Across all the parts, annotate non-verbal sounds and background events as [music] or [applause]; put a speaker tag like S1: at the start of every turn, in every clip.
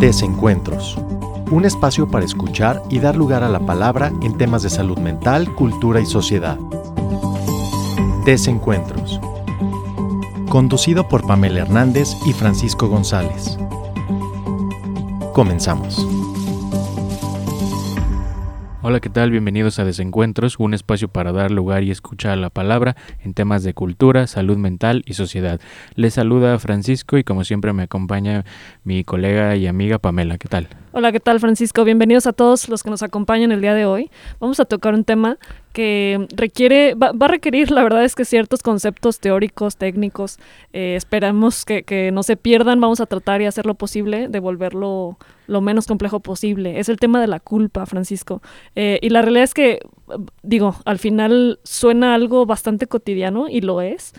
S1: Desencuentros. Un espacio para escuchar y dar lugar a la palabra en temas de salud mental, cultura y sociedad. Desencuentros. Conducido por Pamela Hernández y Francisco González. Comenzamos.
S2: Hola, ¿qué tal? Bienvenidos a Desencuentros, un espacio para dar lugar y escuchar la palabra en temas de cultura, salud mental y sociedad. Les saluda Francisco y como siempre me acompaña mi colega y amiga Pamela. ¿Qué tal?
S3: Hola, ¿qué tal Francisco? Bienvenidos a todos los que nos acompañan el día de hoy. Vamos a tocar un tema que requiere, va, a requerir, la verdad es que ciertos conceptos teóricos, técnicos, eh, esperamos que, no se pierdan, vamos a tratar y hacer lo posible de volverlo lo menos complejo posible. Es el tema de la culpa, Francisco. Eh, y la realidad es que, digo, al final suena algo bastante cotidiano y lo es,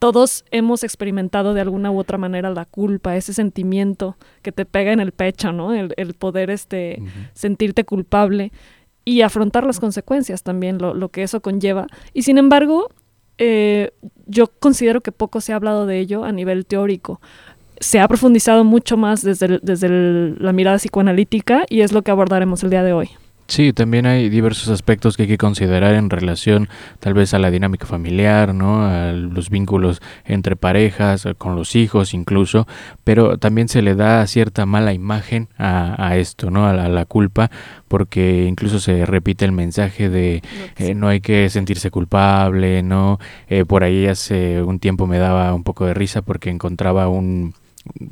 S3: todos hemos experimentado de alguna u otra manera la culpa, ese sentimiento que te pega en el pecho, ¿no? El, poder este, sentirte culpable y afrontar las consecuencias también, lo, que eso conlleva. Y sin embargo, eh, yo considero que poco se ha hablado de ello a nivel teórico. Se ha profundizado mucho más desde, desde la mirada psicoanalítica y es lo que abordaremos el día de hoy.
S2: Sí, también hay diversos aspectos que hay que considerar en relación tal vez a la dinámica familiar, ¿no? a los vínculos entre parejas, con los hijos incluso, pero también se le da cierta mala imagen a, esto, ¿no? A la, culpa, porque incluso se repite el mensaje de eh, no hay que sentirse culpable, ¿no? Eh, por ahí hace un tiempo me daba un poco de risa porque encontraba un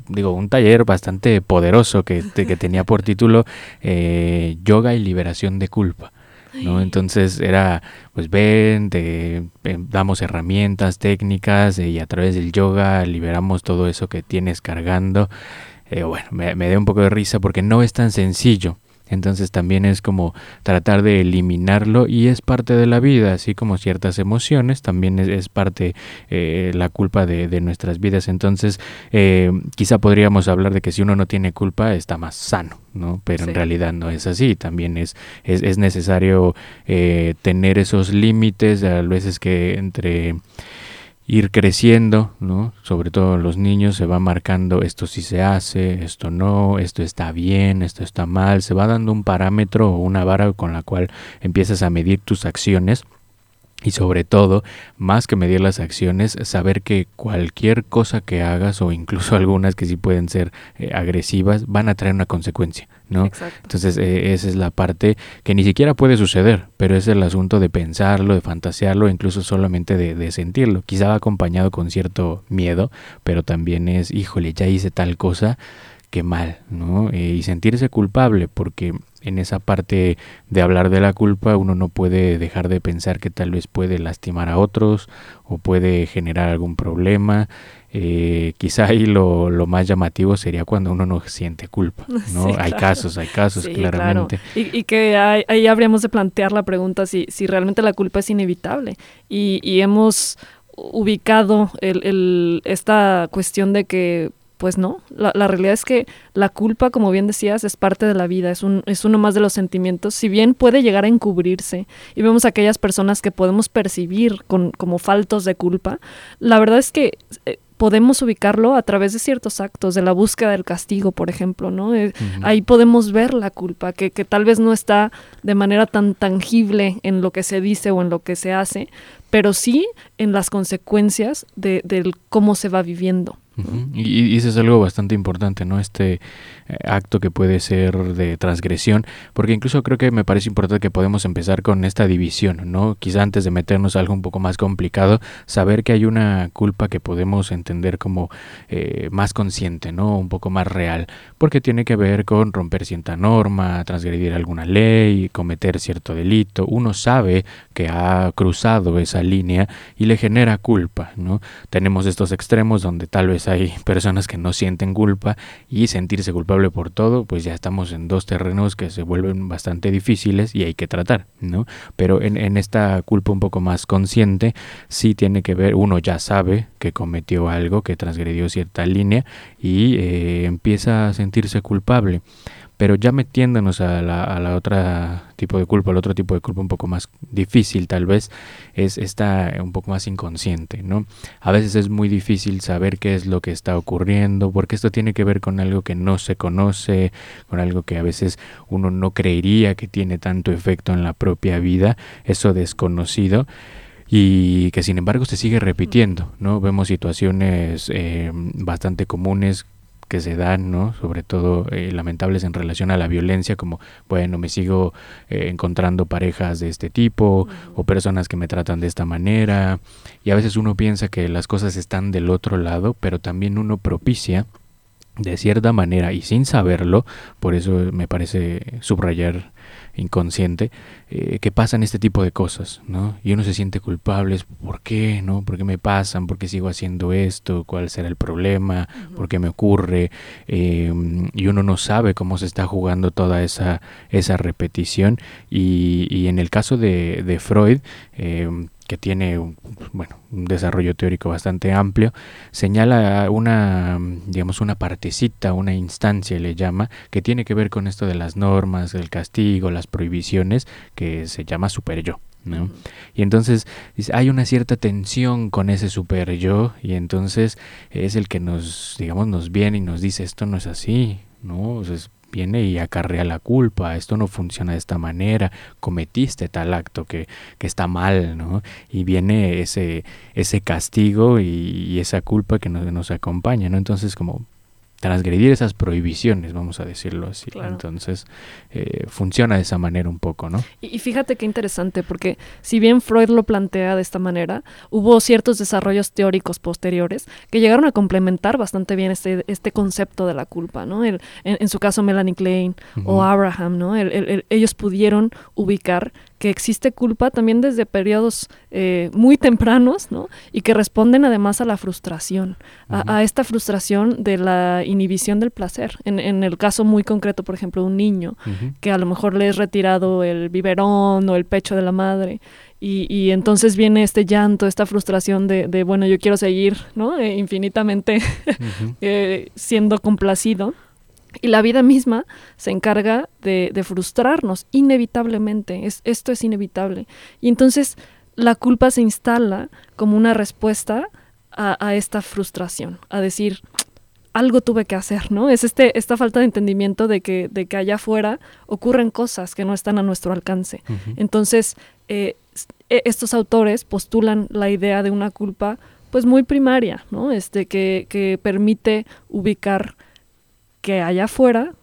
S2: digo, un taller bastante poderoso que, que tenía por título eh, Yoga y Liberación de Culpa. ¿no? Entonces era, pues ven, te, eh, damos herramientas, técnicas eh, y a través del yoga liberamos todo eso que tienes cargando. bueno, me, me dio un poco de risa porque no es tan sencillo. Entonces también es como tratar de eliminarlo y es parte de la vida, así como ciertas emociones, también es, parte eh, la culpa de, nuestras vidas. Entonces eh, quizá podríamos hablar de que si uno no tiene culpa está más sano, ¿no? Pero en realidad no es así, también es, es, necesario eh, tener esos límites, a veces que entre ir creciendo, ¿no? Sobre todo los niños se va marcando esto sí se hace, esto no, esto está bien, esto está mal, se va dando un parámetro o una vara con la cual empiezas a medir tus acciones y sobre todo, más que medir las acciones, saber que cualquier cosa que hagas o incluso [laughs] algunas que sí pueden ser eh, agresivas van a traer una consecuencia, ¿no? Entonces eh, esa es la parte que ni siquiera puede suceder, pero es el asunto de pensarlo, de fantasearlo, incluso solamente de, de sentirlo. Quizá va acompañado con cierto miedo, pero también es, híjole, ya hice tal cosa, qué mal, ¿no? Eh, y sentirse culpable, porque en esa parte de hablar de la culpa uno no puede dejar de pensar que tal vez puede lastimar a otros o puede generar algún problema. Eh, quizá ahí lo, lo, más llamativo sería cuando uno no siente culpa, [laughs] ¿no? Hay casos, hay casos, claramente.
S3: Y, que ahí habríamos de plantear la pregunta si, si realmente la culpa es inevitable. Y, y hemos ubicado el, el, esta cuestión de que pues no, la, realidad es que la culpa, como bien decías, es parte de la vida, es, un, es uno más de los sentimientos, si bien puede llegar a encubrirse y vemos aquellas personas que podemos percibir con, como faltos de culpa, la verdad es que... Eh, podemos ubicarlo a través de ciertos actos, de la búsqueda del castigo, por ejemplo, ¿no? Eh, ahí podemos ver la culpa, que, que, tal vez no está de manera tan tangible en lo que se dice o en lo que se hace, pero sí en las consecuencias de, del cómo se va viviendo
S2: y, eso es algo bastante importante, ¿no? Este eh, acto que puede ser de transgresión, porque incluso creo que me parece importante que podemos empezar con esta división, ¿no? Quizá antes de meternos a algo un poco más complicado, saber que hay una culpa que podemos entender como eh, más consciente, ¿no? Un poco más real, porque tiene que ver con romper cierta norma, transgredir alguna ley, cometer cierto delito. Uno sabe que ha cruzado esa línea y le genera culpa, ¿no? Tenemos estos extremos donde tal vez hay personas que no sienten culpa y sentirse culpable por todo, pues ya estamos en dos terrenos que se vuelven bastante difíciles y hay que tratar, ¿no? Pero en, esta culpa un poco más consciente, sí tiene que ver, uno ya sabe que cometió algo, que transgredió cierta línea y eh, empieza a sentirse culpable Pero ya metiéndonos a la, a la otra tipo de culpa, al otro tipo de culpa un poco más difícil tal vez, es esta un poco más inconsciente, ¿no? A veces es muy difícil saber qué es lo que está ocurriendo, porque esto tiene que ver con algo que no se conoce, con algo que a veces uno no creería que tiene tanto efecto en la propia vida, eso desconocido y que sin embargo se sigue repitiendo, ¿no? Vemos situaciones eh, bastante comunes que se dan, ¿no? Sobre todo eh, lamentables en relación a la violencia, como, bueno, me sigo eh, encontrando parejas de este tipo o personas que me tratan de esta manera. Y a veces uno piensa que las cosas están del otro lado, pero también uno propicia de cierta manera y sin saberlo, por eso me parece subrayar inconsciente, eh, que pasan este tipo de cosas, ¿no? Y uno se siente culpable, ¿por qué, no? ¿Por qué me pasan? ¿Por qué sigo haciendo esto? ¿Cuál será el problema? ¿Por qué me ocurre? Em, y uno no sabe cómo se está jugando toda esa, esa repetición. Y, y en el caso de, de Freud, eh, que tiene bueno, un desarrollo teórico bastante amplio, señala una, digamos, una partecita, una instancia le llama, que tiene que ver con esto de las normas, el castigo, las prohibiciones, que se llama super yo. ¿no? Y entonces hay una cierta tensión con ese super yo y entonces es el que nos, digamos, nos viene y nos dice esto no es así, ¿no? O sea, viene y acarrea la culpa, esto no funciona de esta manera, cometiste tal acto que, que está mal, ¿no? Y viene ese, ese castigo y, esa culpa que nos, nos acompaña, ¿no? Entonces como transgredir esas prohibiciones, vamos a decirlo así. Entonces, eh, funciona de esa manera un poco, ¿no?
S3: Y, fíjate qué interesante, porque si bien Freud lo plantea de esta manera, hubo ciertos desarrollos teóricos posteriores que llegaron a complementar bastante bien este, este concepto de la culpa, ¿no? El, en, su caso, Melanie Klein o Abraham, ¿no? ellos pudieron ubicar que existe culpa también desde periodos eh, muy tempranos, ¿no? Y que responden además a la frustración, a, esta frustración de la inhibición del placer. En, el caso muy concreto, por ejemplo, de un niño que a lo mejor le es retirado el biberón o el pecho de la madre. Y, entonces viene este llanto, esta frustración de, bueno, yo quiero seguir, ¿no? Eh, infinitamente [laughs] eh, siendo complacido. Y la vida misma se encarga de, frustrarnos, inevitablemente. Es, esto es inevitable. Y entonces la culpa se instala como una respuesta a, esta frustración, a decir, algo tuve que hacer, ¿no? Es este, esta falta de entendimiento de que, de que allá afuera ocurren cosas que no están a nuestro alcance. Entonces, eh, e, estos autores postulan la idea de una culpa pues muy primaria, ¿no? Este, que, que permite ubicar que allá afuera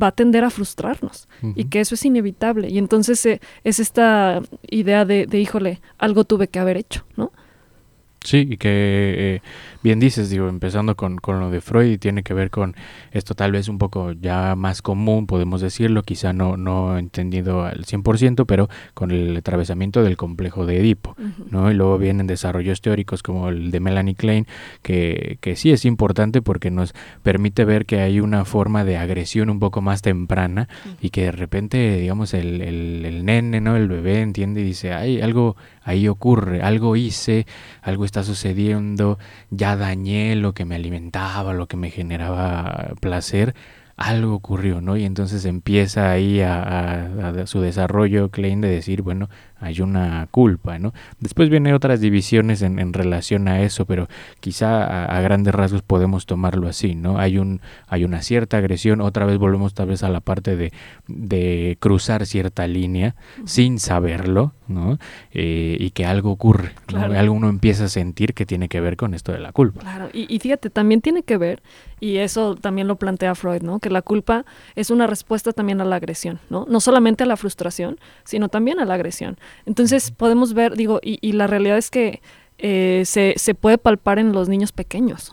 S3: va a tender a frustrarnos y que eso es inevitable. Y entonces eh, es esta idea de, de, híjole, algo tuve que haber hecho, ¿no?
S2: Sí, y que eh, bien dices, digo, empezando con, con, lo de Freud y tiene que ver con esto tal vez un poco ya más común, podemos decirlo, quizá no, no entendido al 100%, pero con el atravesamiento del complejo de Edipo, ¿no? Y luego vienen desarrollos teóricos como el de Melanie Klein, que, que sí es importante porque nos permite ver que hay una forma de agresión un poco más temprana y que de repente, digamos, el, el, el nene, ¿no? El bebé entiende y dice, hay algo ahí ocurre, algo hice, algo está sucediendo, ya dañé lo que me alimentaba, lo que me generaba placer, algo ocurrió, ¿no? Y entonces empieza ahí a, su desarrollo Klein de decir, bueno, hay una culpa, ¿no? Después vienen otras divisiones en, en relación a eso, pero quizá a, grandes rasgos podemos tomarlo así, ¿no? Hay, un, hay una cierta agresión, otra vez volvemos tal vez a la parte de, de cruzar cierta línea sin saberlo, ¿no? Eh, y que algo ocurre, algo uno empieza a sentir que tiene que ver con esto de la culpa.
S3: Claro, y, y fíjate, también tiene que ver, y eso también lo plantea Freud, ¿no? Que la culpa es una respuesta también a la agresión, ¿no? No solamente a la frustración, sino también a la agresión. Entonces podemos ver, digo, y, la realidad es que eh, se, se, puede palpar en los niños pequeños,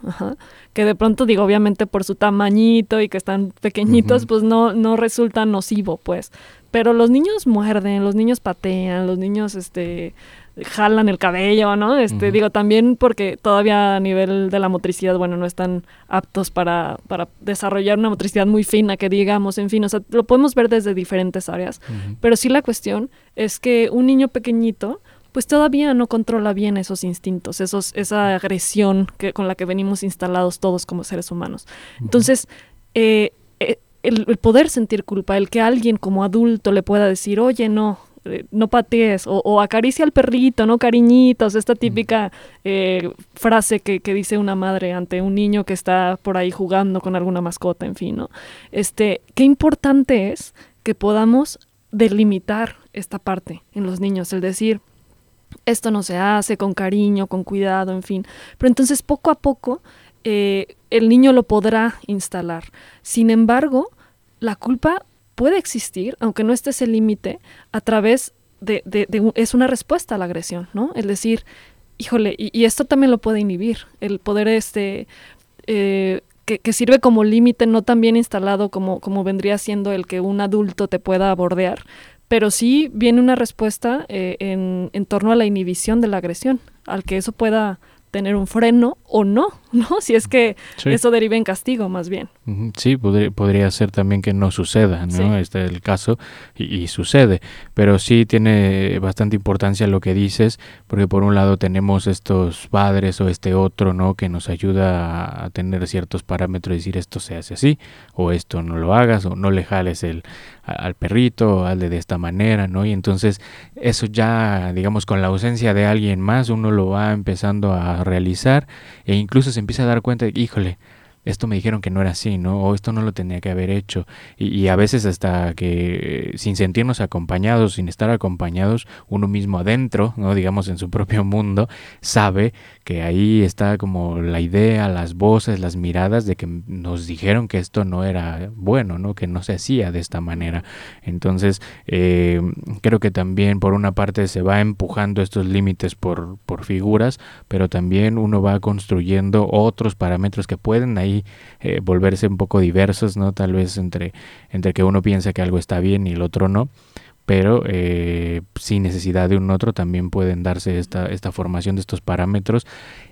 S3: que de pronto digo, obviamente por su tamañito y que están pequeñitos, pues no, no resulta nocivo, pues. Pero los niños muerden, los niños patean, los niños, este jalan el cabello, ¿no? Este, digo, también porque todavía a nivel de la motricidad, bueno, no están aptos para, para desarrollar una motricidad muy fina, que digamos, en fin, o sea, lo podemos ver desde diferentes áreas, pero sí la cuestión es que un niño pequeñito, pues todavía no controla bien esos instintos, esos, esa agresión que, con la que venimos instalados todos como seres humanos. Entonces, eh, el, poder sentir culpa, el que alguien como adulto le pueda decir, oye, no, eh, no patees, o, acaricia al perrito, no cariñitos, esta típica eh, frase que, que, dice una madre ante un niño que está por ahí jugando con alguna mascota, en fin, ¿no? Este, qué importante es que podamos delimitar esta parte en los niños, el decir, esto no se hace con cariño, con cuidado, en fin. Pero entonces poco a poco eh, el niño lo podrá instalar. Sin embargo, la culpa puede existir, aunque no esté ese límite, a través de, es una respuesta a la agresión, ¿no? Es decir, híjole, y, esto también lo puede inhibir, el poder este eh, que, sirve como límite, no tan bien instalado como, como vendría siendo el que un adulto te pueda bordear, pero sí viene una respuesta eh, en, en torno a la inhibición de la agresión, al que eso pueda tener un freno o no, ¿no? Si es que eso deriva en castigo, más bien.
S2: Sí, podría, ser también que no suceda, ¿no? Este es el caso y, sucede, pero sí tiene bastante importancia lo que dices, porque por un lado tenemos estos padres o este otro, ¿no? Que nos ayuda a tener ciertos parámetros y decir esto se hace así, o esto no lo hagas, o no le jales el, al perrito, hazle de esta manera, ¿no? Y entonces eso ya, digamos, con la ausencia de alguien más, uno lo va empezando a realizar e incluso se empieza a dar cuenta de, híjole, esto me dijeron que no era así, ¿no? O esto no lo tenía que haber hecho. Y, a veces hasta que sin sentirnos acompañados, sin estar acompañados, uno mismo adentro, ¿no? Digamos en su propio mundo, sabe que ahí está como la idea, las voces, las miradas de que nos dijeron que esto no era bueno, ¿no? Que no se hacía de esta manera. Entonces, eh, creo que también por una parte se va empujando estos límites por, por figuras, pero también uno va construyendo otros parámetros que pueden ahí eh, volverse un poco diversos, ¿no? Tal vez entre, entre que uno piensa que algo está bien y el otro no, pero eh, sin necesidad de un otro también pueden darse esta, esta formación de estos parámetros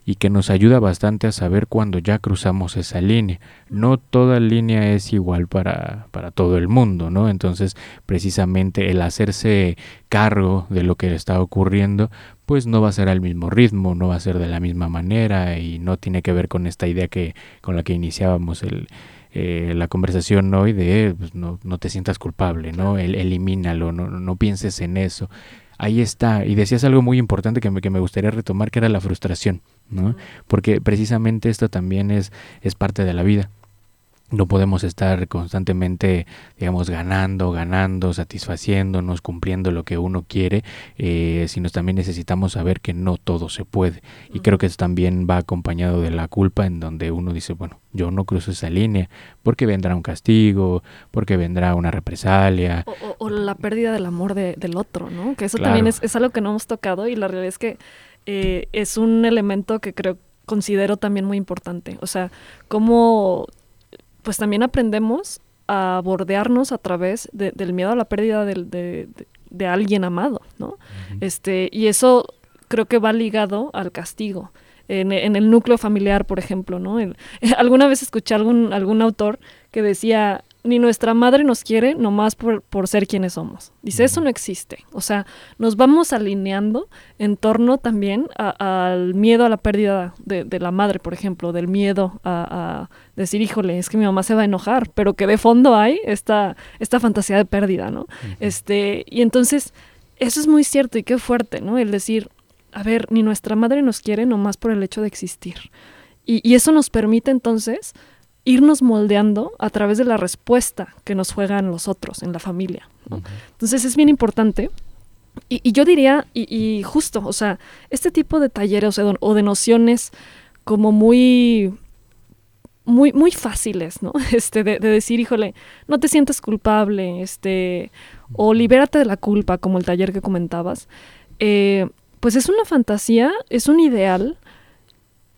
S2: y que nos ayuda bastante a saber cuando ya cruzamos esa línea. No toda línea es igual para, para todo el mundo, ¿no? Entonces, precisamente el hacerse cargo de lo que está ocurriendo, pues no va a ser al mismo ritmo, no va a ser de la misma manera y no tiene que ver con esta idea que con la que iniciábamos el, eh, la conversación hoy de pues, no, no, te sientas culpable, ¿no? El, elimínalo, no, no pienses en eso. Ahí está. Y decías algo muy importante que me, que me gustaría retomar, que era la frustración, ¿no? Porque precisamente esto también es, es parte de la vida no podemos estar constantemente, digamos, ganando, ganando, satisfaciéndonos, cumpliendo lo que uno quiere, eh, sino también necesitamos saber que no todo se puede. Y creo que eso también va acompañado de la culpa en donde uno dice, bueno, yo no cruzo esa línea porque vendrá un castigo, porque vendrá una represalia.
S3: O, la pérdida del amor del otro, ¿no? Que eso también es, es, algo que no hemos tocado y la realidad es que eh, es un elemento que creo considero también muy importante. O sea, cómo pues también aprendemos a bordearnos a través del miedo a la pérdida de, alguien amado, ¿no? este, y eso creo que va ligado al castigo. En, el núcleo familiar, por ejemplo, ¿no? [laughs] alguna vez escuché algún, algún autor que decía, ni nuestra madre nos quiere nomás por, por ser quienes somos. Dice, eso no existe. O sea, nos vamos alineando en torno también al miedo a la pérdida de, la madre, por ejemplo, del miedo a, decir, híjole, es que mi mamá se va a enojar, pero que de fondo hay esta, esta fantasía de pérdida, ¿no? este, y entonces, eso es muy cierto y qué fuerte, ¿no? El decir, a ver, ni nuestra madre nos quiere nomás por el hecho de existir. Y, y eso nos permite entonces irnos moldeando a través de la respuesta que nos juegan los otros en la familia. Entonces es bien importante. Y, yo diría, y, justo, o sea, este tipo de talleres o de, nociones como muy, muy, muy fáciles, ¿no? [laughs] Este, de, decir, híjole, no te sientes culpable, este, o libérate de la culpa, como el taller que comentabas. Eh, pues es una fantasía, es un ideal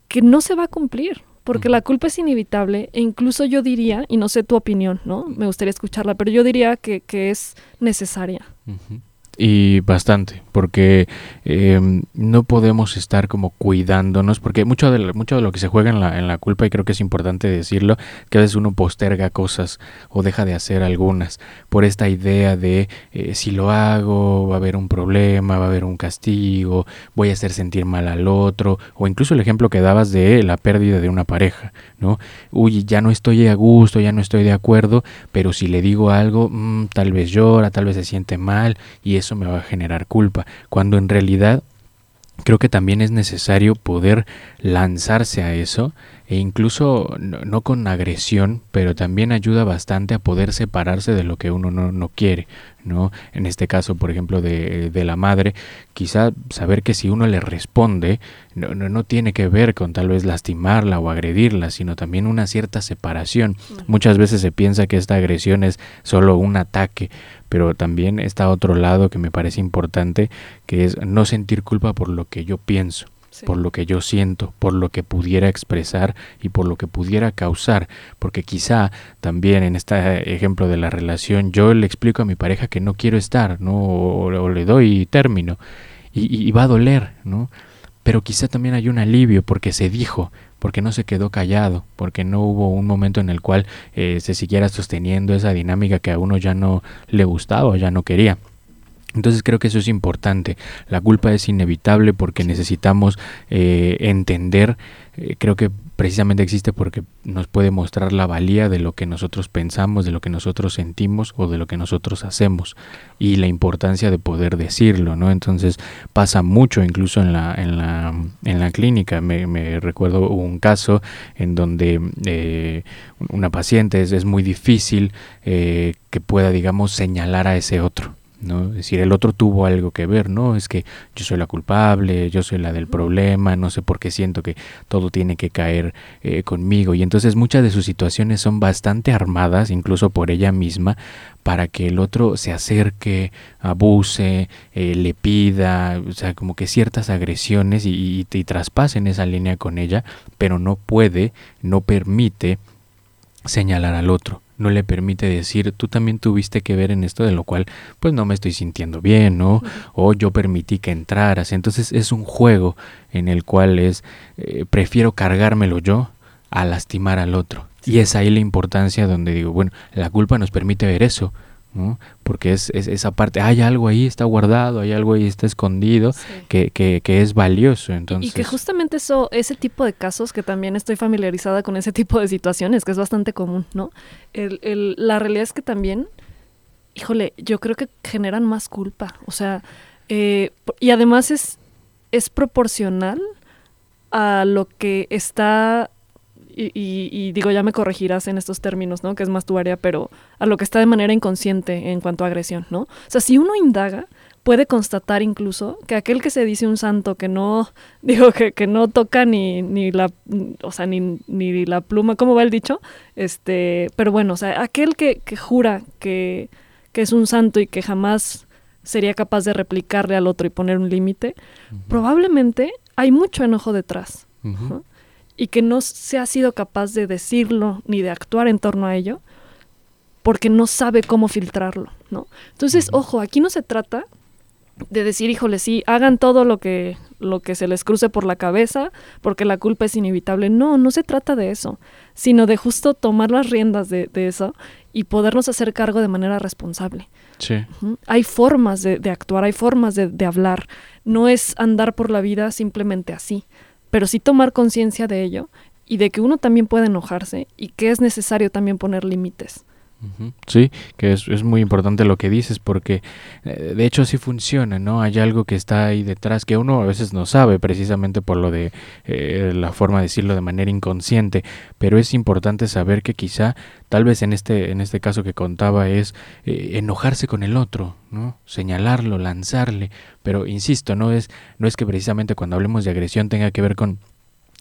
S3: que no se va a cumplir porque la culpa es inevitable e incluso yo diría, y no sé tu opinión, ¿no? Me gustaría escucharla, pero yo diría que, es necesaria.
S2: Y bastante, porque em, no podemos estar como cuidándonos, porque mucho de, mucho de lo que se juega en la, en la culpa, y creo que es importante decirlo, que a veces uno posterga cosas o deja de hacer algunas por esta idea de eh, si lo hago va a haber un problema, va a haber un castigo, voy a hacer sentir mal al otro, o incluso el ejemplo que dabas de la pérdida de una pareja, ¿no? Uy, ya no estoy a gusto, ya no estoy de acuerdo, pero si le digo algo, mm, tal vez llora, tal vez se siente mal y eso me va a generar culpa, cuando en realidad creo que también es necesario poder lanzarse a eso e incluso no, con agresión, pero también ayuda bastante a poder separarse de lo que uno no, no quiere, ¿no? En este caso, por ejemplo, de, de, la madre, quizá saber que si uno le responde, no, no, no, tiene que ver con tal vez lastimarla o agredirla, sino también una cierta separación. Muchas veces se piensa que esta agresión es solo un ataque, pero también está otro lado que me parece importante, que es no sentir culpa por lo que yo pienso por lo que yo siento, por lo que pudiera expresar y por lo que pudiera causar, porque quizá también en este ejemplo de la relación yo le explico a mi pareja que no quiero estar, ¿no? O, le doy término y, va a doler, ¿no? Pero quizá también hay un alivio porque se dijo, porque no se quedó callado, porque no hubo un momento en el cual eh, se siguiera sosteniendo esa dinámica que a uno ya no le gustaba o ya no quería. Entonces creo que eso es importante. La culpa es inevitable porque necesitamos eh, entender, eh, creo que precisamente existe porque nos puede mostrar la valía de lo que nosotros pensamos, de lo que nosotros sentimos o de lo que nosotros hacemos y la importancia de poder decirlo, ¿no? Entonces pasa mucho incluso en la, en la, en la clínica. Me, recuerdo un caso en donde eh, una paciente es, es muy difícil que pueda, digamos, señalar a ese otro. ¿No? Es decir, el otro tuvo algo que ver, ¿no? Es que yo soy la culpable, yo soy la del problema, no sé por qué siento que todo tiene que caer eh, conmigo. Y entonces muchas de sus situaciones son bastante armadas, incluso por ella misma, para que el otro se acerque, abuse, eh, le pida, o sea, como que ciertas agresiones y, y traspasen esa línea con ella, pero no puede, no permite señalar al otro no le permite decir, tú también tuviste que ver en esto, de lo cual pues no me estoy sintiendo bien, ¿no? O yo permití que entraras. Entonces es un juego en el cual es, eh, prefiero cargármelo yo a lastimar al otro. Y es ahí la importancia donde digo, bueno, la culpa nos permite ver eso, porque es, esa parte, hay algo ahí, está guardado, hay algo ahí, está escondido, que, que, que, es valioso. Entonces.
S3: Y que justamente eso, ese tipo de casos, que también estoy familiarizada con ese [laughs] tipo de situaciones, que es bastante común, ¿no? El, el, la realidad es que también, híjole, yo creo que generan más culpa, o sea, eh, y además es, es proporcional a lo que está y, digo, ya me corregirás en estos términos, ¿no? Que es más tu área, pero a lo que está de manera inconsciente en cuanto a agresión, ¿no? O sea, si uno indaga, puede constatar incluso que aquel que se dice un santo que no, [laughs] digo, que, que no toca ni, ni la, o sea, ni, ni la pluma, ¿cómo va el dicho? Este, pero bueno, o sea, aquel que, que jura que, que es un santo y que jamás sería capaz de replicarle al otro y poner un límite, probablemente hay mucho enojo detrás y que no se ha sido capaz de decirlo ni de actuar en torno a ello porque no sabe cómo filtrarlo, ¿no? Entonces, ojo, aquí no se trata de decir, híjole, sí, hagan todo lo que, lo que se les cruce por la cabeza, porque la culpa es inevitable. No, no se trata de eso, sino de justo tomar las riendas de, eso y podernos hacer cargo de manera responsable.
S2: Sí.
S3: Hay formas de, de, actuar, hay formas de, de hablar. No es andar por la vida simplemente así pero sí tomar conciencia de ello y de que uno también puede enojarse y que es necesario también poner límites.
S2: Sí, que es, es, muy importante lo que dices porque eh, de hecho así funciona, ¿no? Hay algo que está ahí detrás que uno a veces no sabe precisamente por lo de eh, la forma de decirlo de manera inconsciente, pero es importante saber que quizá tal vez en este, en este caso que contaba es eh, enojarse con el otro, ¿no? Señalarlo, lanzarle, pero insisto, no es, no es que precisamente cuando hablemos de agresión tenga que ver con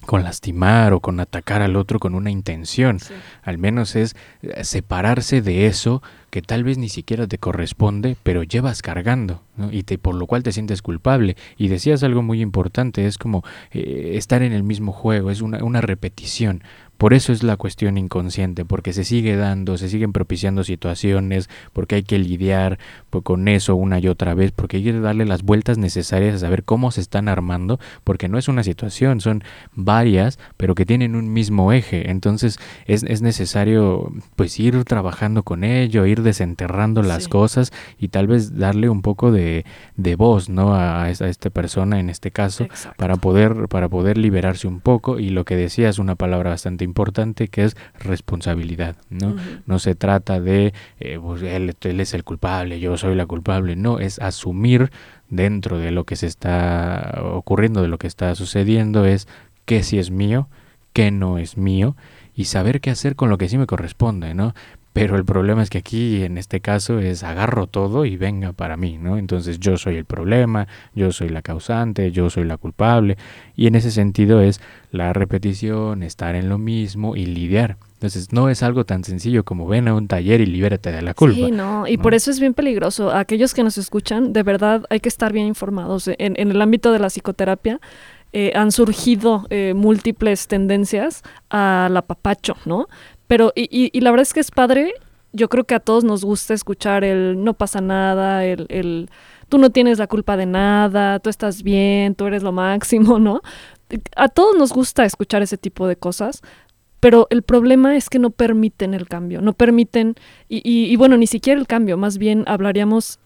S2: con lastimar o con atacar al otro con una intención. Al menos es eh, separarse de eso que tal vez ni siquiera te corresponde, pero llevas cargando, y te, por lo cual te sientes culpable. Y decías algo muy importante, es como eh, estar en el mismo juego, es una, una repetición. Por eso es la cuestión inconsciente, porque se sigue dando, se siguen propiciando situaciones, porque hay que lidiar con eso una y otra vez, porque hay que darle las vueltas necesarias a saber cómo se están armando, porque no es una situación, son varias, pero que tienen un mismo eje. Entonces es, es necesario pues ir trabajando con ello, ir desenterrando las cosas y tal vez darle un poco de, de voz ¿no? a, esta, esta persona en este caso para poder, para poder liberarse un poco. Y lo que decía es una palabra bastante importante que es responsabilidad, ¿no? No se trata de eh, pues, él, él es el culpable, yo soy la culpable, no, es asumir dentro de lo que se está ocurriendo, de lo que está sucediendo, es qué sí es mío, qué no es mío, y saber qué hacer con lo que sí me corresponde, ¿no? Pero el problema es que aquí, en este caso, es agarro todo y venga para mí, ¿no? Entonces yo soy el problema, yo soy la causante, yo soy la culpable. Y en ese sentido es la repetición, estar en lo mismo y lidiar. Entonces no es algo tan sencillo como ven a un taller y libérate de la culpa.
S3: Sí, no, y por eso es bien peligroso. Aquellos que nos escuchan, de verdad hay que estar bien informados. En, el ámbito de la psicoterapia, eh, han surgido eh, múltiples tendencias al apapacho, ¿no? Pero, y, y, la verdad es que es padre, yo creo que a todos nos gusta escuchar el no pasa nada, el, el tú no tienes la culpa de nada, tú estás bien, tú eres lo máximo, [laughs] ¿no? A todos nos gusta escuchar ese tipo de cosas, pero el problema es que no permiten el cambio, no permiten, y, y, bueno, ni siquiera el cambio, más bien hablaríamos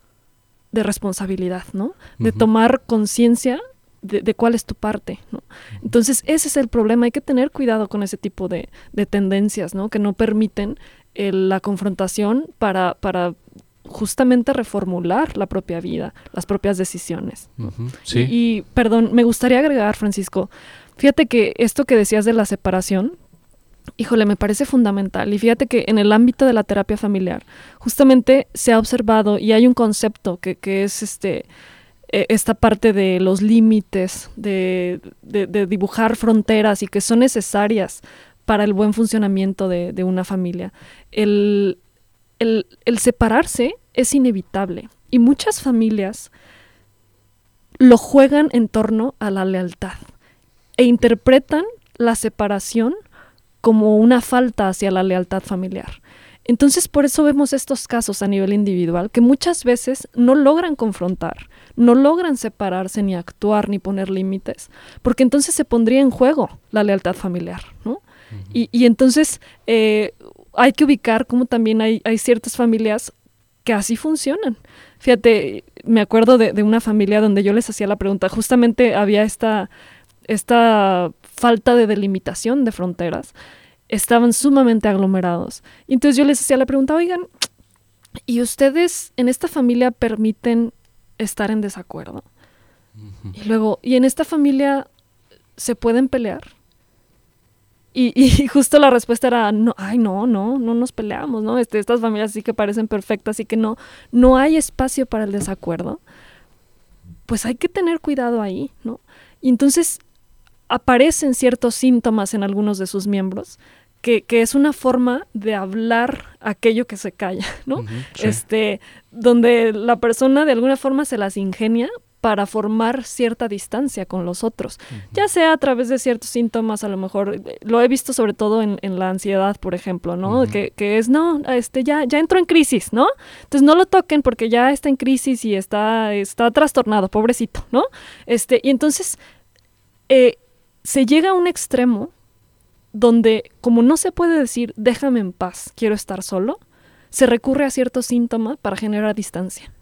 S3: de responsabilidad, ¿no? De tomar conciencia de, cuál es tu parte, ¿no? Entonces, ese es el problema, hay que tener cuidado con ese tipo de, tendencias, ¿no? Que no permiten la confrontación para, para justamente reformular la propia vida, las propias decisiones.
S2: sí.
S3: y, perdón, me gustaría agregar, Francisco, fíjate que esto que decías de la separación, híjole, me parece fundamental. Y fíjate que en el ámbito de la terapia familiar, justamente se ha observado y hay un concepto que, que es este eh, esta parte de los límites, de, dibujar fronteras y que son necesarias para el buen funcionamiento de, una familia. El, separarse es inevitable y muchas familias lo juegan en torno a la lealtad e interpretan la separación como una falta hacia la lealtad familiar. Entonces por eso vemos estos casos a nivel individual que muchas veces no logran confrontar, no logran separarse ni actuar ni poner límites, porque entonces se pondría en juego la lealtad familiar, ¿no? y, entonces eh, hay que ubicar cómo también hay, ciertas familias que así funcionan. Fíjate, me acuerdo de, una familia donde yo les hacía la pregunta, justamente había esta, esta falta de delimitación de fronteras, estaban sumamente aglomerados. Y entonces yo les hacía la pregunta, oigan, ¿y ustedes en esta familia permiten estar en desacuerdo. Y luego, ¿y en esta familia se pueden pelear? Y, [laughs] justo la respuesta era, no, ay, no, no, no nos peleamos, ¿no? Este, estas familias sí que parecen perfectas, así que no, no hay espacio para el desacuerdo. Pues hay que tener cuidado ahí, ¿no? Y entonces aparecen ciertos síntomas en algunos de sus miembros que, que, es una forma de hablar aquello que se calla, [laughs] ¿no? Este, donde la persona de alguna forma se las ingenia para formar cierta distancia con los otros, ya sea a través de ciertos síntomas, a lo mejor, lo he visto sobre todo en, en la ansiedad, por ejemplo, ¿no? que, que, es, no, este, ya, ya entró en crisis, ¿no? Entonces no lo toquen porque ya está en crisis y está, está trastornado, pobrecito, ¿no? Este, y entonces eh, se llega a un extremo donde como no se puede decir déjame en paz, quiero estar solo, se recurre a ciertos síntomas para generar distancia.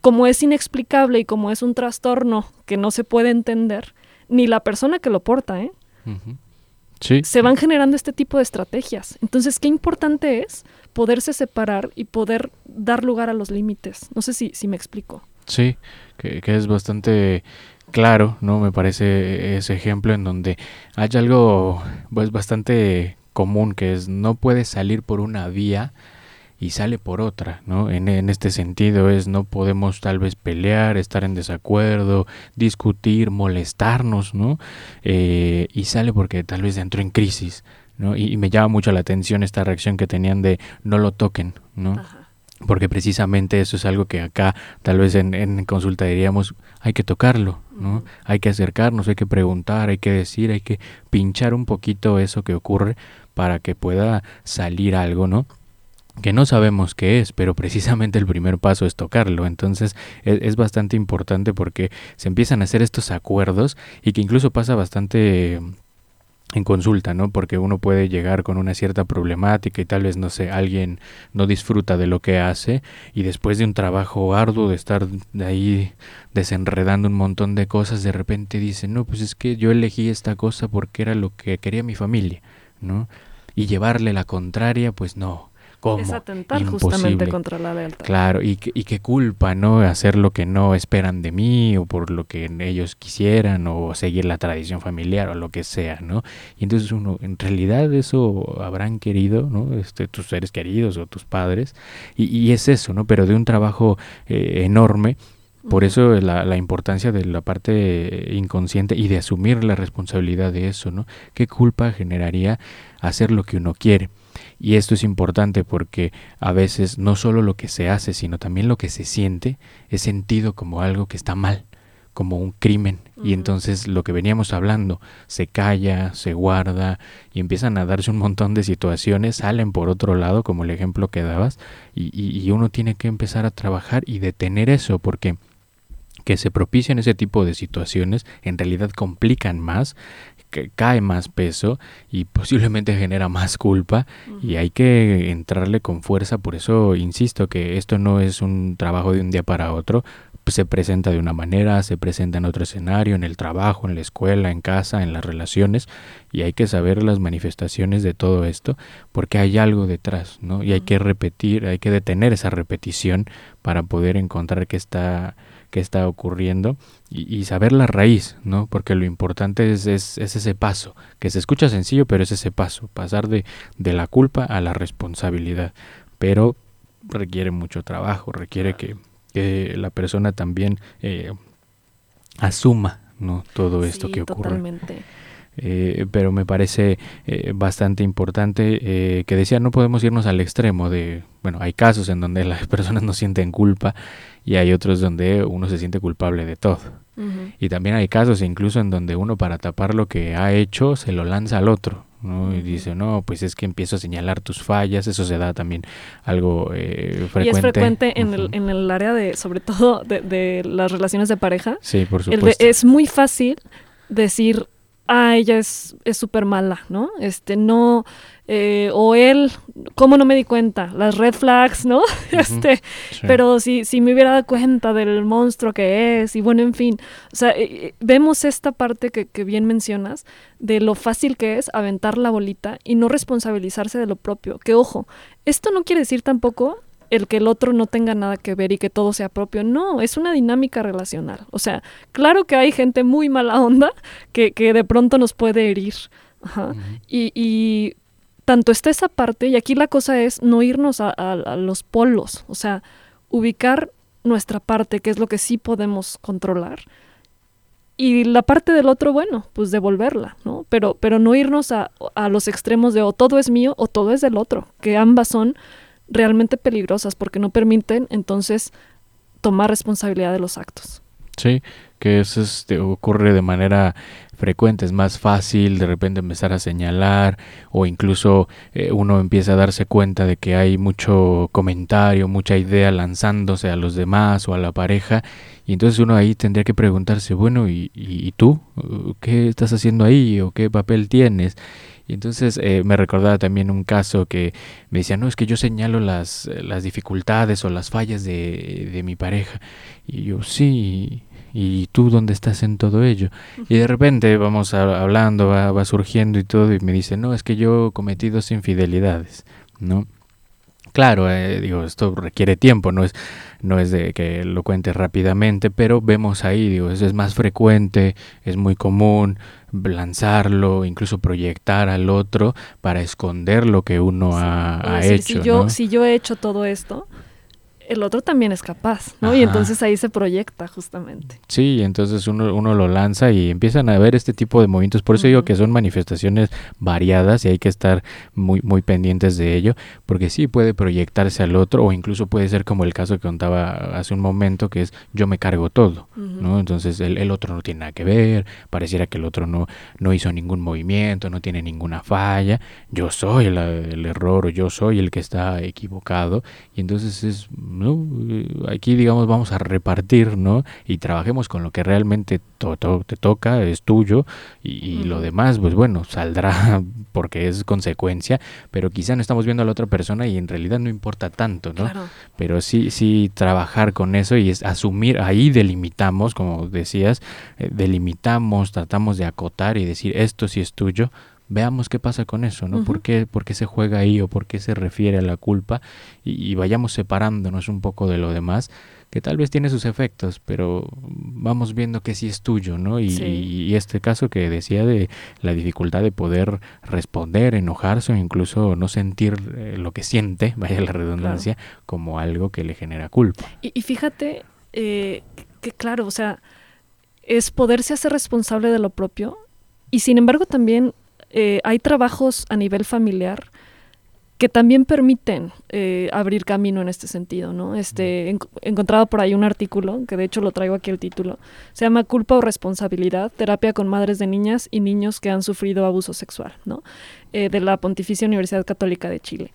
S3: Como es inexplicable y como es un trastorno que no se puede entender, ni la persona que lo porta, ¿eh? Se van generando este tipo de estrategias. Entonces, qué importante es poderse separar y poder dar lugar a los límites. No sé si, si me explico.
S2: Sí, que, que es bastante claro, ¿no? Me parece ese ejemplo en donde hay algo pues bastante común que es no puedes salir por una vía y sale por otra, ¿no? En, este sentido es no podemos tal vez pelear, estar en desacuerdo, discutir, molestarnos, ¿no? Eh, y sale porque tal vez entró en crisis, ¿no? Y, me llama mucho la atención esta reacción que tenían de no lo toquen, ¿no? Porque precisamente eso es algo que acá tal vez en, en consulta diríamos, hay que tocarlo, ¿no? Hay que acercarnos, hay que preguntar, hay que decir, hay que pinchar un poquito eso que ocurre para que pueda salir algo, ¿no? que no sabemos qué es, pero precisamente el primer paso es tocarlo. Entonces es, es, bastante importante porque se empiezan a hacer estos acuerdos y que incluso pasa bastante en consulta, ¿no? Porque uno puede llegar con una cierta problemática y tal vez, no sé, alguien no disfruta de lo que hace y después de un trabajo arduo de estar ahí desenredando un montón de cosas, de repente dice, no, pues es que yo elegí esta cosa porque era lo que quería mi familia, ¿no? Y llevarle la contraria, pues no,
S3: Es atentar justamente contra la lealtad.
S2: Claro, y, y qué culpa, ¿no? Hacer lo que no esperan de mí o por lo que ellos quisieran o seguir la tradición familiar o lo que sea, ¿no? Y entonces uno, en realidad eso habrán querido, ¿no? Este, tus seres queridos o tus padres. Y, y es eso, ¿no? Pero de un trabajo eh, enorme. Por eso la, la, importancia de la parte inconsciente y de asumir la responsabilidad de eso, ¿no? ¿Qué culpa generaría hacer lo que uno quiere? Y esto es importante porque a veces no solo lo que se hace, sino también lo que se siente es sentido como algo que está mal, como un crimen. Y entonces lo que veníamos hablando se calla, se guarda y empiezan a darse un montón de situaciones, salen por otro lado, como el ejemplo que dabas, y, y uno tiene que empezar a trabajar y detener eso porque que se propician ese tipo de situaciones en realidad complican más que cae más peso y posiblemente genera más culpa y hay que entrarle con fuerza. Por eso insisto que esto no es un trabajo de un día para otro. Se presenta de una manera, se presenta en otro escenario, en el trabajo, en la escuela, en casa, en las relaciones y hay que saber las manifestaciones de todo esto porque hay algo detrás, ¿no? Y hay que repetir, hay que detener esa repetición para poder encontrar que está qué está ocurriendo y, saber la raíz, ¿no? Porque lo importante es, es, ese paso, que se escucha sencillo, pero es ese paso, pasar de, de la culpa a la responsabilidad. Pero requiere mucho trabajo, requiere que, que la persona también eh, asuma ¿no? todo esto que ocurre.
S3: Totalmente.
S2: Eh, pero me parece eh, bastante importante eh, que decía no podemos irnos al extremo de bueno hay casos en donde [laughs] las personas no sienten culpa y hay otros donde uno se siente culpable de todo. Y también hay casos incluso en donde uno para tapar lo que ha hecho se lo lanza al otro ¿no? y dice no pues es que empiezo a señalar tus fallas eso se da también algo frecuente y es
S3: frecuente. en, el, en el área de sobre todo de, de las relaciones de pareja.
S2: Sí por supuesto.
S3: es muy fácil decir ah, ella es súper mala, ¿no? Este, no, eh, o él, ¿cómo no me di cuenta? Las red flags, ¿no? [laughs] este, pero si, si me hubiera dado cuenta del monstruo que es, y bueno, en fin, o sea, eh, eh, vemos esta parte que, que bien mencionas, de lo fácil que es aventar la bolita y no responsabilizarse de lo propio, que ojo, esto no quiere decir tampoco el que el otro no tenga nada que ver y que todo sea propio. No, es una dinámica relacional. O sea, claro que hay gente muy mala onda que, que de pronto nos puede herir. y, y, tanto está esa parte, y aquí la cosa es no irnos a, a, los polos, o sea, ubicar nuestra parte, que es lo que sí podemos controlar, y la parte del otro, bueno, pues devolverla, ¿no? Pero, pero no irnos a, a los extremos de o todo es mío o todo es del otro, que ambas son realmente peligrosas porque no permiten entonces tomar responsabilidad de los actos.
S2: Sí, que eso este, ocurre de manera frecuente, es más fácil de repente empezar a señalar o incluso eh, uno empieza a darse cuenta de que hay mucho comentario, mucha idea lanzándose a los demás o a la pareja y entonces uno ahí tendría que preguntarse, bueno, ¿y, y tú? ¿Qué estás haciendo ahí? ¿O qué papel tienes? Y entonces eh, me recordaba también un caso que me decía, no, es que yo señalo las, las dificultades o las fallas de, de mi pareja. Y yo, sí, ¿y tú dónde estás en todo ello? Y de repente vamos hablando, va, va surgiendo y todo, y me dice, no, es que yo cometí dos infidelidades, ¿no? Claro, eh, digo, esto requiere tiempo, no es, no es de que lo cuente rápidamente, pero vemos ahí, digo, eso es más frecuente, es muy común lanzarlo, incluso proyectar al otro para esconder lo que uno ha, hecho.
S3: Si yo, si yo he hecho todo esto, el otro también es capaz, ¿no? Y entonces ahí se proyecta justamente.
S2: Sí, entonces uno, uno lo lanza y empiezan a ver este tipo de movimientos. Por eso digo que son manifestaciones variadas y hay que estar muy, muy pendientes de ello, porque sí puede proyectarse al otro o incluso puede ser como el caso que contaba hace un momento, que es yo me cargo todo, ¿no? Entonces el, el, otro no tiene nada que ver, pareciera que el otro no, no hizo ningún movimiento, no tiene ninguna falla, yo soy el, el error o yo soy el que está equivocado y entonces es ¿no? Aquí, digamos, vamos a repartir, ¿no? Y trabajemos con lo que realmente te toca, es tuyo, y, lo demás, pues bueno, saldrá [laughs] porque es consecuencia, pero quizá no estamos viendo a la otra persona y en realidad no importa tanto, ¿no? Pero sí, sí trabajar con eso y es asumir, ahí delimitamos, como decías, eh, delimitamos, tratamos de acotar y decir, esto sí es tuyo, veamos qué pasa con eso, ¿no? ¿Por, qué, ¿Por, qué, se juega ahí o por qué se refiere a la culpa? Y, vayamos separándonos un poco de lo demás, que tal vez tiene sus efectos, pero vamos viendo que sí es tuyo, ¿no? Y, este caso que decía de la dificultad de poder responder, enojarse o incluso no sentir eh, lo que siente, [laughs] vaya la redundancia, como algo que le genera culpa.
S3: Y, fíjate eh, que, claro, o sea, es poderse hacer responsable de lo propio y sin embargo también eh, hay trabajos a nivel familiar que también permiten eh, abrir camino en este sentido, ¿no? Este, he encontrado por ahí un artículo, que de hecho lo traigo aquí el título, se llama Culpa o Responsabilidad, terapia con madres de niñas y niños que han sufrido abuso sexual, ¿no? Eh, de la Pontificia Universidad Católica de Chile.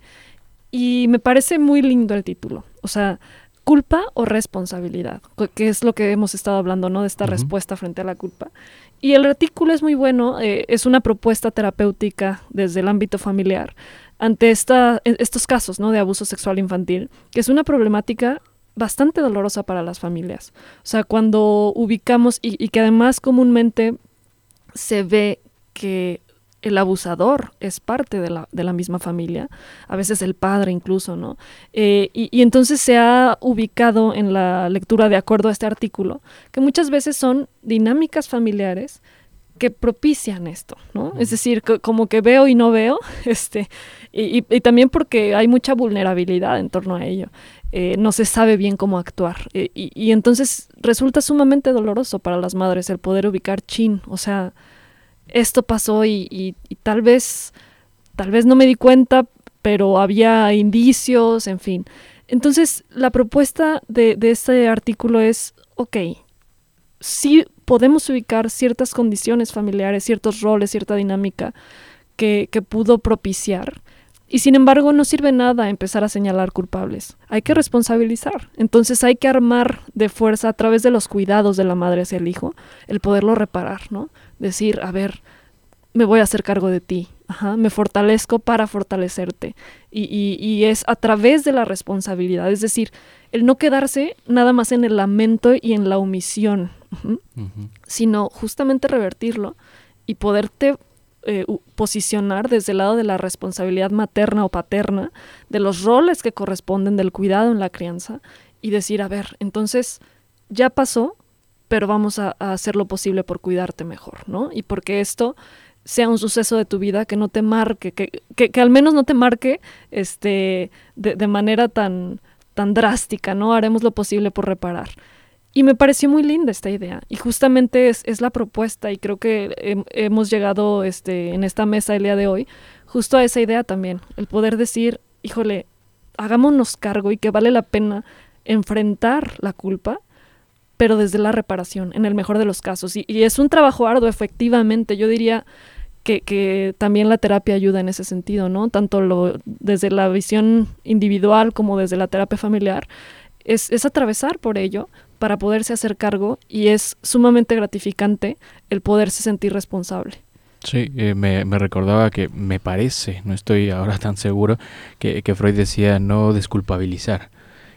S3: Y me parece muy lindo el título, o sea, culpa o responsabilidad, que es lo que hemos estado hablando, ¿no? De esta respuesta frente a la culpa. Y el artículo es muy bueno, eh, es una propuesta terapéutica desde el ámbito familiar ante esta, e, estos casos ¿no? de abuso sexual infantil, que es una problemática bastante dolorosa para las familias. O sea, cuando ubicamos y que además comúnmente se ve que el abusador es parte de la, de la, misma familia, a veces el padre incluso, ¿no? Eh, y, entonces se ha ubicado en la lectura de acuerdo a este artículo que muchas veces son dinámicas familiares que propician esto, ¿no? Es decir, como que veo y no veo, [laughs] este, y, también porque hay mucha vulnerabilidad en torno a ello. Eh, no se sabe bien cómo actuar. Eh, y, y entonces resulta sumamente doloroso para las madres el poder ubicar chin, o sea, esto pasó y, tal vez, tal vez no me di cuenta, pero había indicios, en fin. Entonces, la propuesta de, de este artículo es, ok, sí podemos ubicar ciertas condiciones familiares, ciertos roles, cierta dinámica que, que pudo propiciar, y sin embargo no sirve nada empezar a señalar culpables. Hay que responsabilizar. Entonces hay que armar de fuerza a través de los cuidados de la madre hacia el hijo el poderlo reparar, ¿no? Decir, a ver, me voy a hacer cargo de ti. Ajá, me fortalezco para fortalecerte. Y, y, es a través de la responsabilidad. Es decir, el no quedarse nada más en el lamento y en la omisión, sino justamente revertirlo y poderte eh, posicionar desde el lado de la responsabilidad materna o paterna, de los roles que corresponden del cuidado en la crianza y decir, a ver, entonces ya pasó, pero vamos a, hacer lo posible por cuidarte mejor, ¿no? Y porque esto sea un suceso de tu vida que no te marque, que, que, al menos no te marque este, de, manera tan, tan drástica, ¿no? Haremos lo posible por reparar. Y me pareció muy linda esta idea. Y justamente es, es la propuesta y creo que hemos llegado este, en esta mesa el día de hoy justo a esa idea también. El poder decir, híjole, hagámonos cargo y que vale la pena enfrentar la culpa, pero desde la reparación, en el mejor de los casos. Y, y es un trabajo arduo, efectivamente. Yo diría que, también la terapia ayuda en ese sentido, ¿no? Tanto lo, desde la visión individual como desde la terapia familiar. Es, es atravesar por ello, para poderse hacer cargo y es sumamente gratificante el poderse sentir responsable.
S2: Sí, eh, me, recordaba que me parece, no estoy ahora tan seguro, que, Freud decía no desculpabilizar.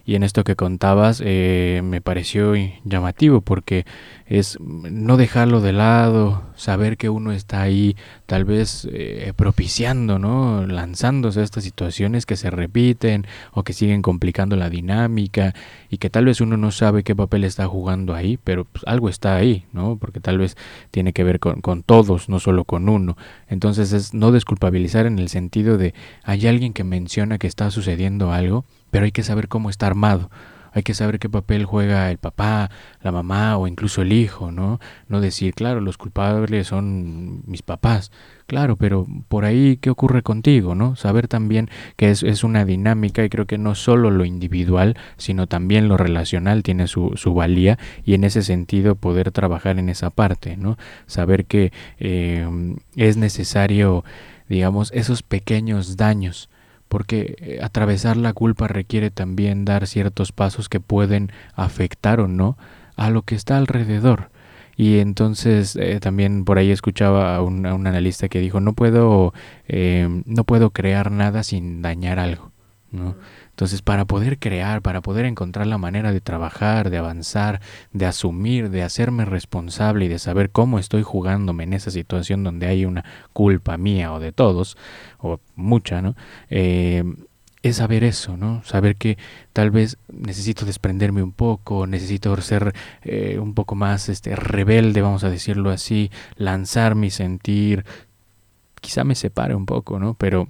S2: Y en esto que contabas eh, me pareció llamativo porque es no dejarlo de lado, saber que uno está ahí tal vez eh, propiciando, ¿no? Lanzándose a estas situaciones que se repiten o que siguen complicando la dinámica y que tal vez uno no sabe qué papel está jugando ahí, pero pues, algo está ahí, ¿no? Porque tal vez tiene que ver con, con todos, no solo con uno. Entonces es no desculpabilizar en el sentido de hay alguien que menciona que está sucediendo algo, pero hay que saber cómo está armado hay que saber qué papel juega el papá, la mamá o incluso el hijo, ¿no? No decir, claro, los culpables son mis papás, claro, pero por ahí, ¿qué ocurre contigo, no? Saber también que es, es una dinámica y creo que no solo lo individual, sino también lo relacional tiene su, su valía y en ese sentido poder trabajar en esa parte, ¿no? Saber que eh, es necesario, digamos, esos pequeños daños, porque eh, atravesar la culpa requiere también dar ciertos pasos que pueden afectar o no a lo que está alrededor. Y entonces eh, también por ahí escuchaba a un, analista que dijo, no puedo, eh, no puedo crear nada sin dañar algo. ¿no? Entonces, para poder crear, para poder encontrar la manera de trabajar, de avanzar, de asumir, de hacerme responsable y de saber cómo estoy jugándome en esa situación donde hay una culpa mía o de todos, o mucha, ¿no? Eh, es saber eso, ¿no? Saber que tal vez necesito desprenderme un poco, necesito ser eh, un poco más este, rebelde, vamos a decirlo así, lanzar mi sentir, quizá me separe un poco, ¿no? Pero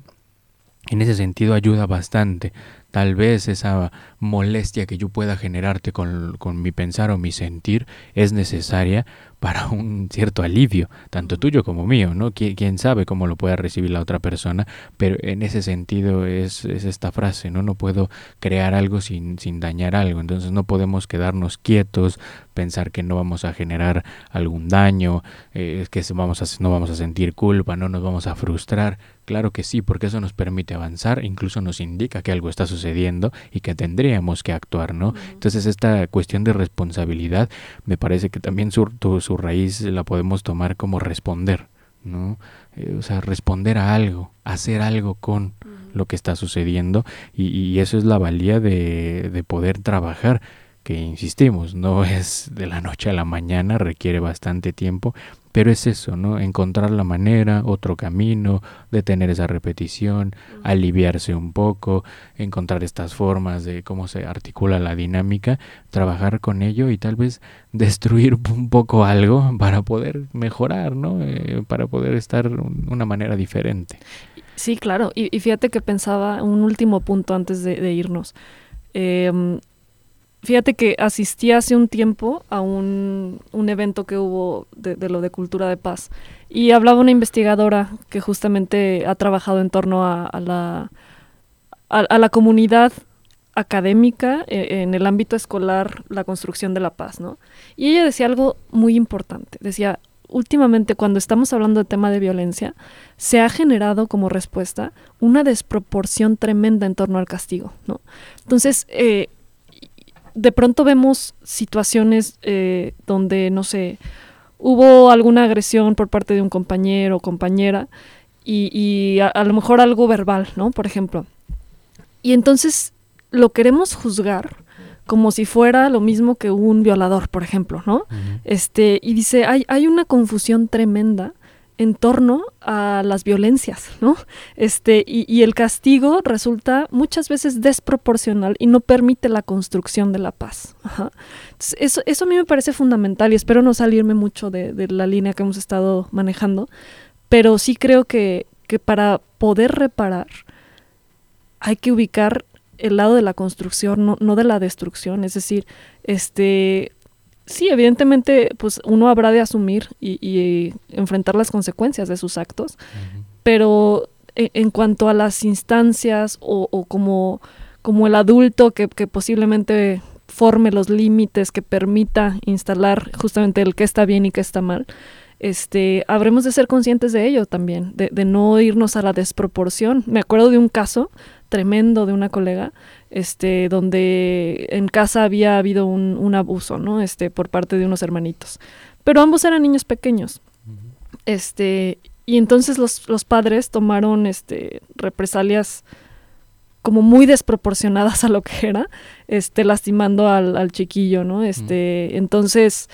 S2: en ese sentido ayuda bastante Tal vez esa molestia que yo pueda generarte con, con, mi pensar o mi sentir es necesaria para [laughs] un cierto alivio, tanto tuyo como mío, ¿no? ¿Quién, sabe cómo lo pueda recibir la otra persona? Pero en ese sentido es, es esta frase, ¿no? No puedo crear algo sin, sin dañar algo, entonces no podemos quedarnos quietos, pensar que no vamos a generar algún daño, eh, que vamos a, no vamos a sentir culpa, no nos vamos a frustrar. Claro que sí, porque eso nos permite avanzar, incluso nos indica que algo está sucediendo y que tendríamos que actuar, ¿no? Entonces esta cuestión de responsabilidad me parece que también su, su raíz la podemos tomar como responder, ¿no? Eh, o sea, responder a algo, hacer algo con lo que está sucediendo y, y eso es la valía de, de poder trabajar que insistimos, no es de la noche a la mañana, requiere bastante tiempo, pero es eso, ¿no? Encontrar la manera, otro camino, detener esa repetición, aliviarse un poco, encontrar estas formas de cómo se articula la dinámica, trabajar con ello y tal vez [laughs] destruir un poco algo para poder mejorar, ¿no? Eh, para poder estar de una manera diferente.
S3: Sí, claro. Y, fíjate que pensaba un último punto antes de, irnos. Em, Fíjate que asistí hace un tiempo a un, evento que hubo de, lo de cultura de paz y hablaba una investigadora que justamente ha trabajado en torno a, la, a, la comunidad académica e, en el ámbito escolar, la construcción de la paz, ¿no? Y ella decía algo muy importante, decía, últimamente cuando estamos hablando de tema de violencia, se ha generado como respuesta una desproporción tremenda en torno al castigo, ¿no? Entonces, eh, de pronto vemos situaciones eh, donde, no sé, hubo alguna agresión por parte de un compañero o compañera y, a, lo mejor algo verbal, ¿no? Por ejemplo. Y entonces lo queremos juzgar como si fuera lo mismo que un violador, por ejemplo, ¿no? Este, y dice, hay, hay una confusión tremenda en torno a las violencias, ¿no? Este, y, el castigo resulta muchas veces desproporcional y no permite la construcción de la paz. eso, a mí me parece fundamental y espero no salirme mucho de, la línea que hemos estado manejando, pero sí creo que, que para poder reparar hay que ubicar el lado de la construcción, no, no de la destrucción, es decir, este, sí, evidentemente, pues uno habrá de asumir y, enfrentar las consecuencias de sus actos, pero e, en, cuanto a las instancias o, como, como el adulto que, posiblemente forme los límites, que permita instalar justamente el que está bien y qué está mal, este, habremos de ser conscientes de ello también, de, de no irnos a la desproporción. Me acuerdo de un caso tremendo de una colega, este, donde en casa había habido un, un, abuso, ¿no? Este, por parte de unos hermanitos. Pero ambos eran niños pequeños. Este, y entonces los, los padres tomaron este, represalias como muy desproporcionadas a lo que era, este, lastimando al, al chiquillo, ¿no? Este, entonces,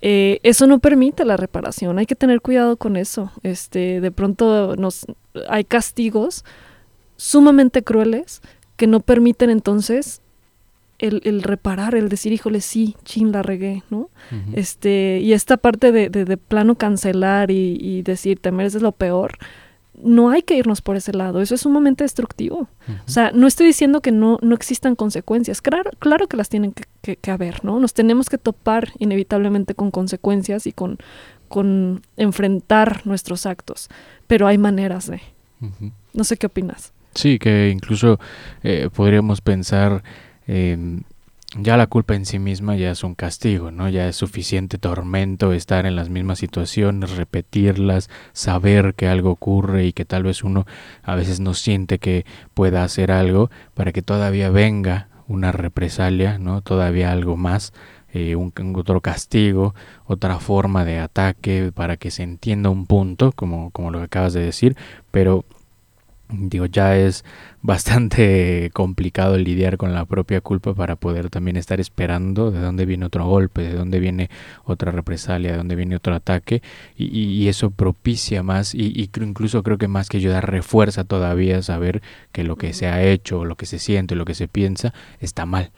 S3: eh, eso no permite la reparación. Hay que tener cuidado con eso. Este, de pronto nos, hay castigos sumamente crueles que no permiten entonces el, reparar, el decir, híjole, sí, chin, la regué, ¿no? este, y esta parte de, de, plano cancelar y, y, decir, te mereces lo peor, no hay que irnos por ese lado, eso es sumamente destructivo. O sea, no estoy diciendo que no, no existan consecuencias, claro, claro que las tienen que, que, haber, ¿no? Nos tenemos que topar inevitablemente con consecuencias y con, con enfrentar nuestros actos, pero hay maneras de... No sé qué opinas.
S2: Sí, que incluso eh, podríamos pensar ya la culpa en sí misma ya es un castigo, ¿no? Ya es suficiente tormento estar en las mismas situaciones, repetirlas, saber que algo ocurre y que tal vez uno a veces no siente que pueda hacer algo para que todavía venga una represalia, ¿no? Todavía algo más, eh, un, otro castigo, otra forma de ataque para que se entienda un punto, como, como lo que acabas de decir, pero digo, ya es bastante [laughs] complicado lidiar con la propia culpa para poder también estar esperando de dónde viene otro golpe, de dónde viene otra represalia, de dónde viene otro ataque y, eso propicia más y, incluso creo que más que ayudar refuerza todavía saber que lo que se ha hecho, lo que se siente, lo que se piensa está mal.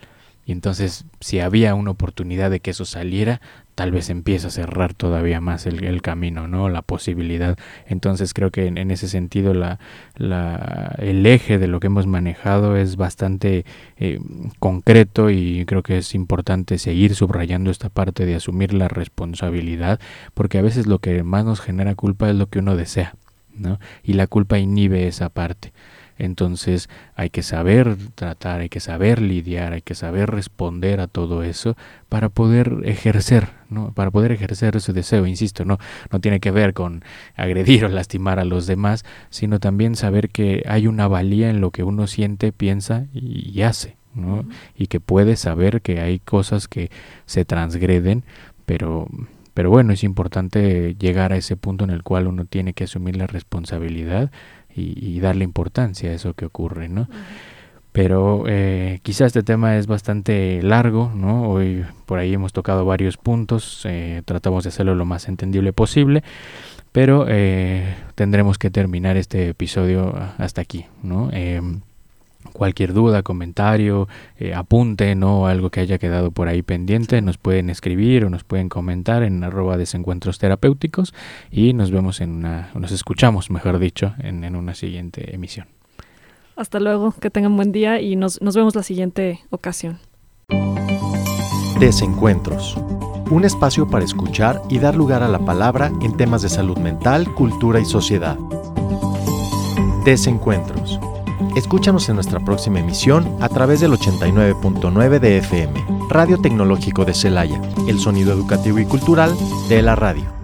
S2: Y entonces, si había una oportunidad de que eso saliera, tal vez empieza a cerrar todavía más el, camino, ¿no? La posibilidad. Entonces creo que en, ese sentido la, la, el eje de lo que hemos manejado es bastante eh, concreto y creo que es importante seguir subrayando esta parte de asumir la responsabilidad, porque a veces lo que más nos genera culpa es lo que uno desea, ¿no? Y la culpa inhibe esa parte. Entonces hay que saber tratar, hay que saber lidiar, hay que saber responder a todo eso para poder ejercer, ¿no? Para poder ejercer ese deseo, insisto, no, no tiene que ver con agredir o lastimar a los demás, sino también saber que hay una valía en lo que uno siente, piensa y, hace, ¿no? Y que puede saber que hay cosas que se transgreden, pero pero bueno, es importante llegar a ese punto en el cual uno tiene que asumir la responsabilidad y, darle importancia a eso que ocurre, ¿no? Pero eh, quizás este tema es bastante largo, ¿no? Hoy por ahí hemos tocado varios puntos, eh, tratamos de hacerlo lo más entendible posible, pero eh, tendremos que terminar este episodio hasta aquí, ¿no? Cualquier duda, comentario, apunte, ¿no? Algo que haya quedado por ahí pendiente, nos pueden escribir o nos pueden comentar en arroba desencuentros terapéuticos y nos vemos en una, nos escuchamos, mejor dicho, en, en una siguiente emisión.
S3: Hasta luego, que tengan buen día y nos, nos vemos la siguiente ocasión.
S1: Desencuentros. Un espacio para escuchar y dar lugar a la palabra en temas de salud mental, cultura y sociedad. Desencuentros Escúchanos en nuestra próxima emisión a través del 89.9 de FM, Radio Tecnológico de Celaya, el sonido educativo y cultural de la radio.